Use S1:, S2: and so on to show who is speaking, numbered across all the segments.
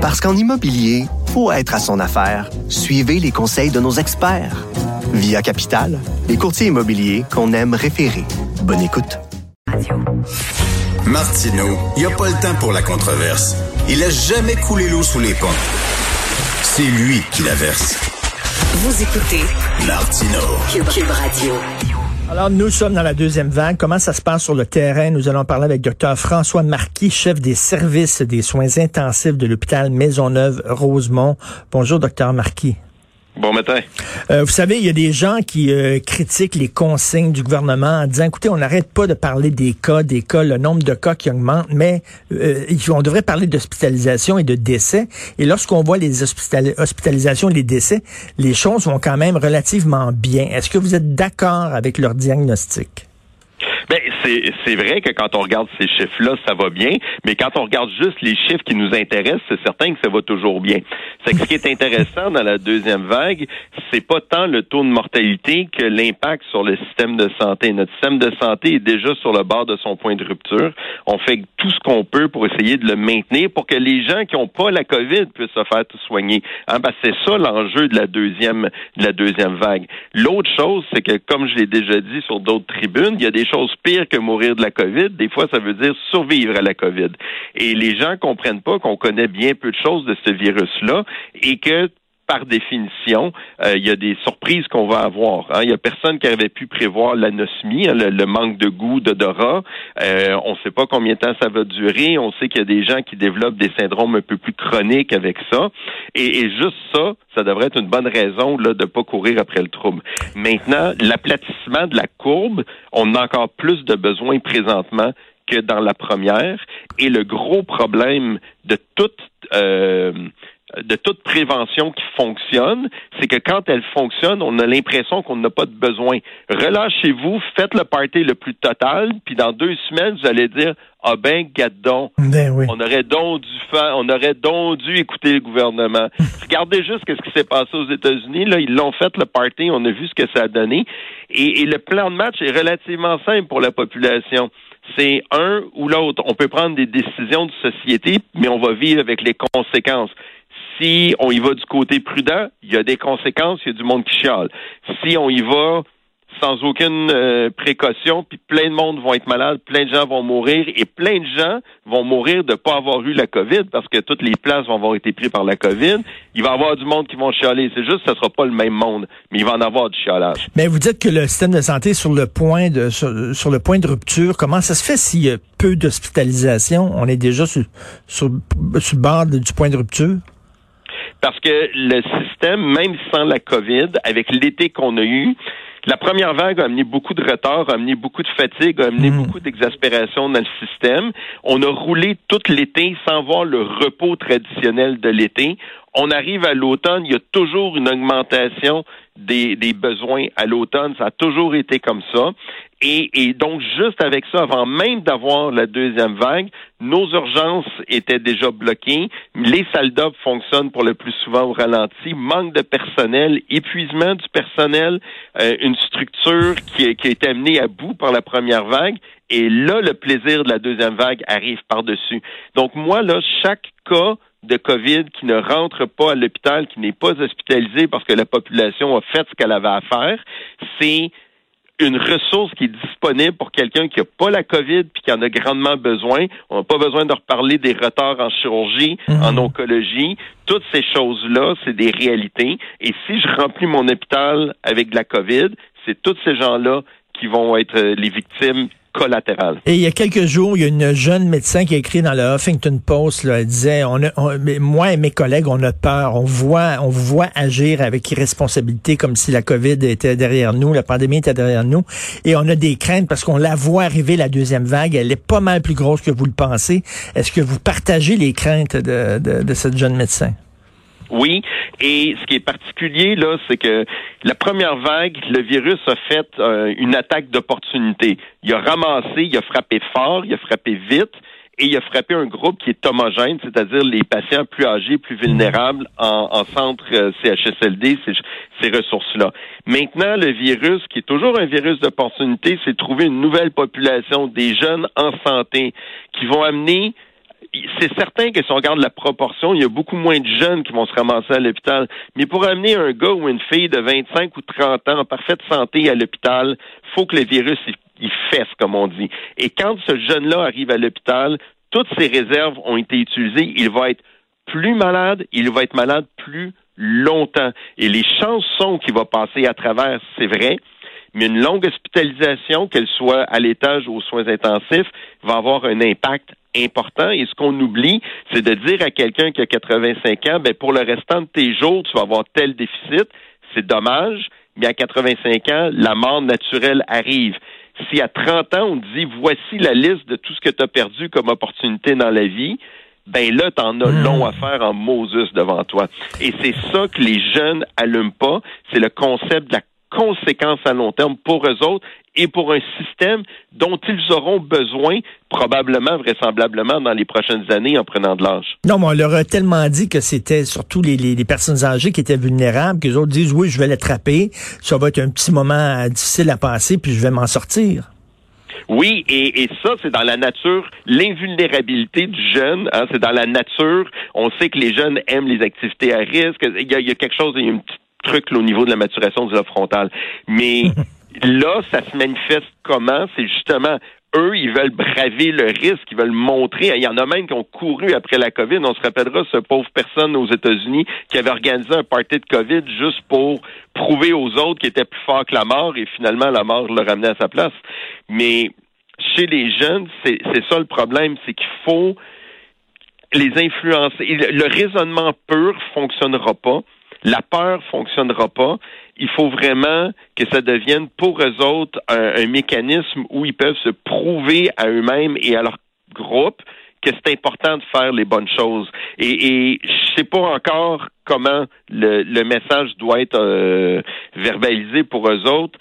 S1: Parce qu'en immobilier, faut être à son affaire. Suivez les conseils de nos experts. Via Capital, les courtiers immobiliers qu'on aime référer. Bonne écoute.
S2: Martineau, il n'y a pas le temps pour la controverse. Il a jamais coulé l'eau sous les ponts. C'est lui qui la verse.
S3: Vous écoutez
S2: Martino.
S3: Cube Radio.
S4: Alors, nous sommes dans la deuxième vague. Comment ça se passe sur le terrain? Nous allons parler avec Dr François Marquis, chef des services des soins intensifs de l'hôpital Maisonneuve-Rosemont. Bonjour, Dr Marquis.
S5: Bon matin.
S4: Euh, vous savez, il y a des gens qui euh, critiquent les consignes du gouvernement en disant, écoutez, on n'arrête pas de parler des cas, des cas, le nombre de cas qui augmente, mais euh, on devrait parler d'hospitalisation et de décès. Et lorsqu'on voit les hospitalisations et les décès, les choses vont quand même relativement bien. Est-ce que vous êtes d'accord avec leur diagnostic?
S5: Ben, c'est vrai que quand on regarde ces chiffres-là, ça va bien, mais quand on regarde juste les chiffres qui nous intéressent, c'est certain que ça va toujours bien. C'est que ce qui est intéressant dans la deuxième vague, c'est pas tant le taux de mortalité que l'impact sur le système de santé. Notre système de santé est déjà sur le bord de son point de rupture. On fait tout ce qu'on peut pour essayer de le maintenir pour que les gens qui n'ont pas la COVID puissent se faire tout soigner. Hein, que c'est ça l'enjeu de la deuxième de la deuxième vague. L'autre chose, c'est que comme je l'ai déjà dit sur d'autres tribunes, il y a des choses pire que mourir de la COVID. Des fois, ça veut dire survivre à la COVID. Et les gens comprennent pas qu'on connaît bien peu de choses de ce virus-là et que par définition, euh, il y a des surprises qu'on va avoir. Hein. Il y a personne qui avait pu prévoir l'anosmie, hein, le, manque de goût, d'odorat. Euh, on ne sait pas combien de temps ça va durer. On sait qu'il y a des gens qui développent des syndromes un peu plus chroniques avec ça. Et, juste ça, ça devrait être une bonne raison là, de ne pas courir après le trouble. Maintenant, l'aplatissement de la courbe, on a encore plus de besoins présentement que dans la première. Et le gros problème de toute euh, de toute prévention qui fonctionne, c'est que quand elle fonctionne, on a l'impression qu'on n'a pas de besoin. Relâchez-vous, faites le party le plus total, puis dans deux semaines, vous allez dire ah ben, gadon,
S4: ben oui.
S5: on aurait donc dû faire, on aurait donc dû écouter le gouvernement. Regardez juste ce qui s'est passé aux États-Unis. Là, ils l'ont fait le party, on a vu ce que ça a donné, et, et le plan de match est relativement simple pour la population c'est un ou l'autre. On peut prendre des décisions de société, mais on va vivre avec les conséquences. Si on y va du côté prudent, il y a des conséquences, il y a du monde qui chiale. Si on y va sans aucune euh, précaution, puis plein de monde vont être malades, plein de gens vont mourir, et plein de gens vont mourir de ne pas avoir eu la COVID, parce que toutes les places vont avoir été prises par la COVID. Il va y avoir du monde qui vont chialer. C'est juste, ce ne sera pas le même monde, mais il va en avoir du chialage.
S4: Mais vous dites que le système de santé est sur le point de sur, le point de rupture. Comment ça se fait s'il y a peu d'hospitalisation? On est déjà sur, sur, sur le bord du point de rupture?
S5: Parce que le système, même sans la COVID, avec l'été qu'on a eu, la première vague a amené beaucoup de retard, a amené beaucoup de fatigue, a amené hmm. beaucoup d'exaspération dans le système. On a roulé tout l'été sans voir le repos traditionnel de l'été. On arrive à l'automne, il y a toujours une augmentation des, besoins à l'automne. Ça a toujours été comme ça. Et, et, donc, juste avec ça, avant même d'avoir la deuxième vague, nos urgences étaient déjà bloquées. Les salles d'op fonctionnent pour le plus souvent au ralenti. Manque de personnel, épuisement du personnel, euh, une structure qui, qui a été amenée à bout par la première vague. Et là, le plaisir de la deuxième vague arrive par-dessus. Donc, moi, là, chaque cas de COVID qui ne rentre pas à l'hôpital, qui n'est pas hospitalisé parce que la population a fait ce qu'elle avait à faire, c'est une ressource qui est disponible pour quelqu'un qui n'a pas la COVID puis qui en a grandement besoin. On n'a pas besoin de reparler des retards en chirurgie, mhm. en oncologie. Toutes ces choses-là, c'est des réalités. Et si je remplis mon hôpital avec de la COVID, c'est tous ces gens-là qui vont être les victimes
S4: Et il y a quelques jours, il y a une jeune médecin qui a écrit dans le Huffington Post, là, elle disait, on, moi et mes collègues, on a peur, on voit, on voit agir avec irresponsabilité comme si la COVID était derrière nous, la pandémie était derrière nous, et on a des craintes parce qu'on la voit arriver la deuxième vague, elle est pas mal plus grosse que vous le pensez. Est-ce que vous partagez les craintes de, de, de cette jeune médecin?
S5: Oui, et ce qui est particulier là, c'est que la première vague, le virus a fait euh, une attaque d'opportunité. Il a ramassé, il a frappé fort, il a frappé vite, et il a frappé un groupe qui est homogène, c'est-à-dire les patients plus âgés, plus vulnérables en, centre euh, CHSLD, ces, ces ressources-là. Maintenant, le virus, qui est toujours un virus d'opportunité, c'est trouver une nouvelle population, des jeunes en santé, qui vont amener c'est certain que si on regarde la proportion, il y a beaucoup moins de jeunes qui vont se ramasser à l'hôpital. Mais pour amener un gars ou une fille de 25 ou 30 ans en parfaite santé à l'hôpital, faut que le virus il, fesse, comme on dit. Et quand ce jeune-là arrive à l'hôpital, toutes ses réserves ont été utilisées. Il va être plus malade, il va être malade plus longtemps. Et les chances sont qu'il va passer à travers, c'est vrai, mais une longue hospitalisation, qu'elle soit à l'étage ou aux soins intensifs, va avoir un impact important. Et ce qu'on oublie, c'est de dire à quelqu'un qui a 85 ans, ben pour le restant de tes jours, tu vas avoir tel déficit. C'est dommage, mais à 85 ans, la mort naturelle arrive. Si à 30 ans, on dit voici la liste de tout ce que tu as perdu comme opportunité dans la vie, ben là, tu en as hmm. long à faire en Moses devant toi. Et c'est ça que les jeunes allument pas, c'est le concept de la conséquences à long terme pour eux autres et pour un système dont ils auront besoin probablement, vraisemblablement, dans les prochaines années en prenant de l'âge.
S4: Non, mais on leur a tellement dit que c'était surtout les, les, personnes âgées qui étaient vulnérables, que les autres disent, oui, je vais l'attraper, ça va être un petit moment difficile à passer, puis je vais m'en sortir.
S5: Oui, et, ça, c'est dans la nature, l'invulnérabilité du jeune, hein, c'est dans la nature. On sait que les jeunes aiment les activités à risque. Il y a, il y a quelque chose, il y a une petite truc au niveau de la maturation du lobe frontal. Mais là, ça se manifeste comment? C'est justement eux, ils veulent braver le risque, ils veulent montrer. Il y en a même qui ont couru après la COVID. On se rappellera ce pauvre personne aux États-Unis qui avait organisé un party de COVID juste pour prouver aux autres qu'il était plus fort que la mort et finalement la mort le ramenait à sa place. Mais chez les jeunes, c'est ça le problème, c'est qu'il faut les influencer. Le raisonnement pur fonctionnera pas. La peur fonctionnera pas. Il faut vraiment que ça devienne pour eux autres un, mécanisme où ils peuvent se prouver à eux-mêmes et à leur groupe que c'est important de faire les bonnes choses. Et, et je sais pas encore comment le, message doit être euh, verbalisé pour eux autres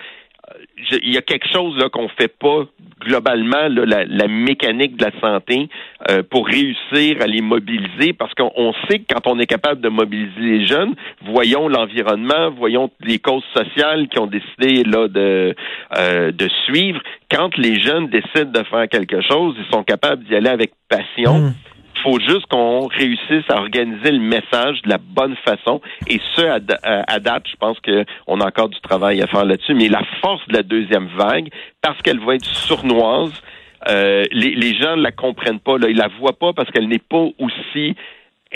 S5: il y a quelque chose là qu'on fait pas globalement la, mécanique de la santé euh, pour réussir à les mobiliser parce qu'on sait que quand on est capable de mobiliser les jeunes, voyons l'environnement, voyons les causes sociales qui ont décidé là de euh, suivre. Quand les jeunes décident de faire quelque chose, ils sont capables d'y aller avec passion. Mmh faut juste qu'on réussisse à organiser le message de la bonne façon. Et ce, à, date, je pense qu'on a encore du travail à faire là-dessus. Mais la force de la deuxième vague, parce qu'elle va être sournoise, euh, les, gens ne la comprennent pas. Là. Ils la voient pas parce qu'elle n'est pas aussi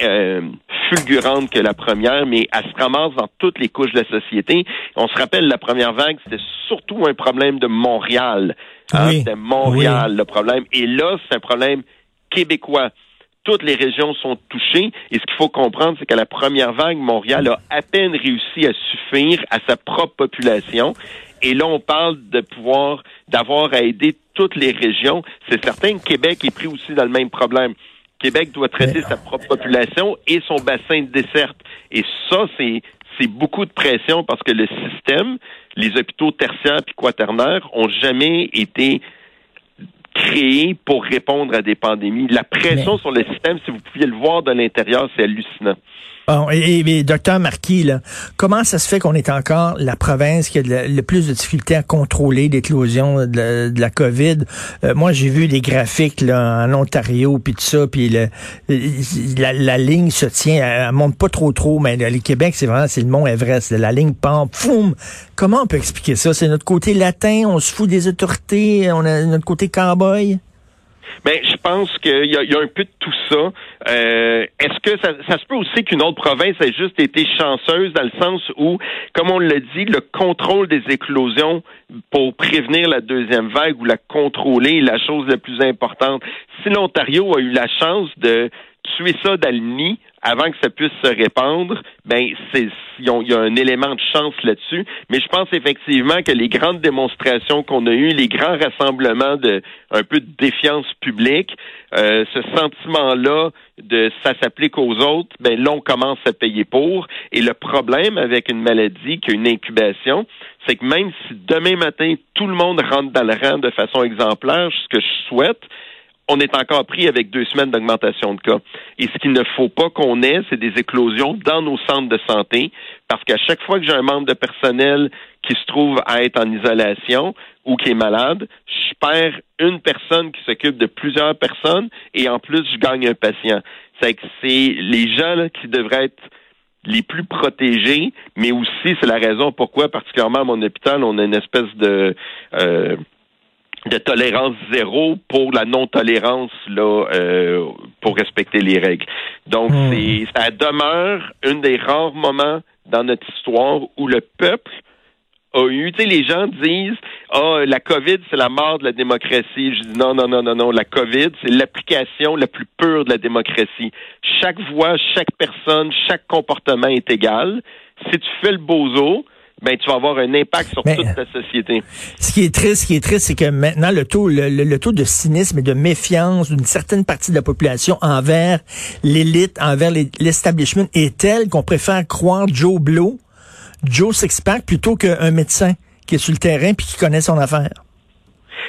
S5: euh, fulgurante que la première, mais elle se ramasse dans toutes les couches de la société. On se rappelle, la première vague, c'était surtout un problème de Montréal. Hein? C'était Montréal, le problème. Et là, c'est un problème québécois toutes les régions sont touchées. Et ce qu'il faut comprendre, c'est qu'à la première vague, Montréal a à peine réussi à suffire à sa propre population. Et là, on parle de pouvoir, d'avoir à aider toutes les régions. C'est certain que Québec est pris aussi dans le même problème. Québec doit traiter sa propre population et son bassin de desserte. Et ça, c'est, c'est beaucoup de pression parce que le système, les hôpitaux tertiaires et quaternaires ont jamais été créé pour répondre à des pandémies. La pression sur le système, si vous pouviez le voir de l'intérieur, c'est hallucinant.
S4: Bon, et, docteur Marquis, là, comment ça se fait qu'on est encore la province qui a le, plus de difficultés à contrôler l'éclosion de, la COVID? Euh, moi, j'ai vu les graphiques là, en Ontario, puis tout ça, puis le, la, ligne se tient, elle, monte pas trop trop, mais le, Québec, c'est vraiment c'est le mont Everest. la ligne pend, poum! Comment on peut expliquer ça? C'est notre côté latin, on se fout des autorités, on a notre côté cowboy?
S5: Ben, je pense qu'il y, a un peu de tout ça. Euh, est-ce que ça, ça, se peut aussi qu'une autre province ait juste été chanceuse dans le sens où, comme on l'a dit, le contrôle des éclosions pour prévenir la deuxième vague ou la contrôler est la chose la plus importante. Si l'Ontario a eu la chance de tuer ça dans le nid avant que ça puisse se répandre, ben c'est il y a un élément de chance là-dessus. Mais je pense effectivement que les grandes démonstrations qu'on a eues, les grands rassemblements de un peu de défiance publique, euh, ce sentiment-là de ça s'applique aux autres, ben là on commence à payer pour. Et le problème avec une maladie qui a une incubation, c'est que même si demain matin tout le monde rentre dans le rang de façon exemplaire, ce que je souhaite, on est encore pris avec deux semaines d'augmentation de cas. Et ce qu'il ne faut pas qu'on ait, c'est des éclosions dans nos centres de santé, parce qu'à chaque fois que j'ai un membre de personnel qui se trouve à être en isolation ou qui est malade, je perds une personne qui s'occupe de plusieurs personnes et en plus, je gagne un patient. C'est que c'est les gens là, qui devraient être les plus protégés, mais aussi c'est la raison pourquoi, particulièrement à mon hôpital, on a une espèce de euh, de tolérance zéro pour la non-tolérance là euh, pour respecter les règles. Donc c'est ça demeure un des rares moments dans notre histoire où le peuple a eu, tu sais, les gens disent, ah, la COVID, c'est la mort de la démocratie. Je dis non, non, non, non, non. La COVID, c'est l'application la plus pure de la démocratie. Chaque voix, chaque personne, chaque comportement est égal. Si tu fais le bozo, ben, tu vas avoir un impact sur
S4: Mais-
S5: toute ta société.
S4: Ce qui est triste, ce qui est triste, c'est que maintenant le taux, le, le- le taux de cynisme et de méfiance d'une certaine partie de la population envers l'élite, envers les- l'establishment est tel qu'on préfère croire Joe Blow, Joe Sixpack, plutôt qu'un médecin qui est sur le terrain puis qui connaît son affaire.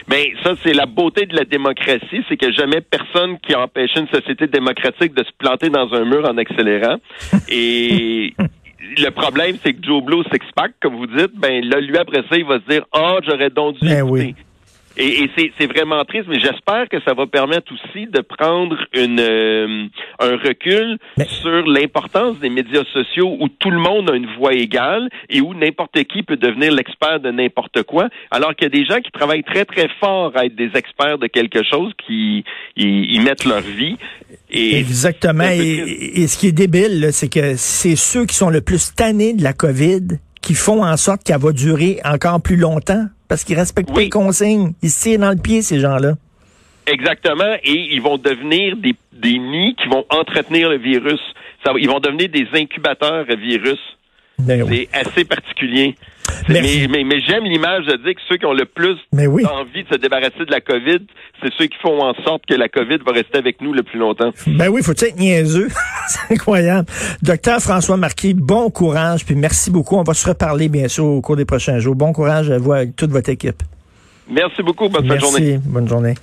S5: Ben, ça, c'est la beauté de la démocratie, c'est que jamais personne qui a empêché une société démocratique de se planter dans un mur en accélérant. Et le problème, c'est que Joe Blow six-pack, comme vous dites, ben là, lui, après ça, il va se dire, ah, j'aurais donc dû
S4: Ben oui.
S5: Et, et c'est, vraiment triste, mais j'espère que ça va permettre aussi de prendre une, euh, un recul
S4: Mais-
S5: sur l'importance des médias sociaux où tout le monde a une voix égale et où n'importe qui peut devenir l'expert de n'importe quoi, alors qu'il y a des gens qui travaillent très, très fort à être des experts de quelque chose, qui ils, ils mettent leur vie. Et
S4: Exactement. Et, ce qui est débile, c'est que c'est ceux qui sont le plus tannés de la COVID qui font en sorte qu'elle va durer encore plus longtemps parce qu'ils respectent pas les consignes. Ils se tirent dans le pied, ces gens-là.
S5: Exactement, et ils vont devenir des, des nids qui vont entretenir le virus. Ça, ils vont devenir des incubateurs à virus.
S4: Ben oui.
S5: C'est assez particulier. Mais, mais, mais j'aime l'image de dire que ceux qui ont le plus
S4: oui.
S5: envie de se débarrasser de la COVID, c'est ceux qui font en sorte que la COVID va rester avec nous le plus longtemps.
S4: Ben oui, faut être niaiseux? c'est incroyable. Docteur François Marquis, bon courage, puis merci beaucoup. On va se reparler, bien sûr, au cours des prochains jours. Bon courage à vous avec toute votre équipe.
S5: Merci beaucoup. Bonne fin de journée.
S4: Merci. Bonne journée.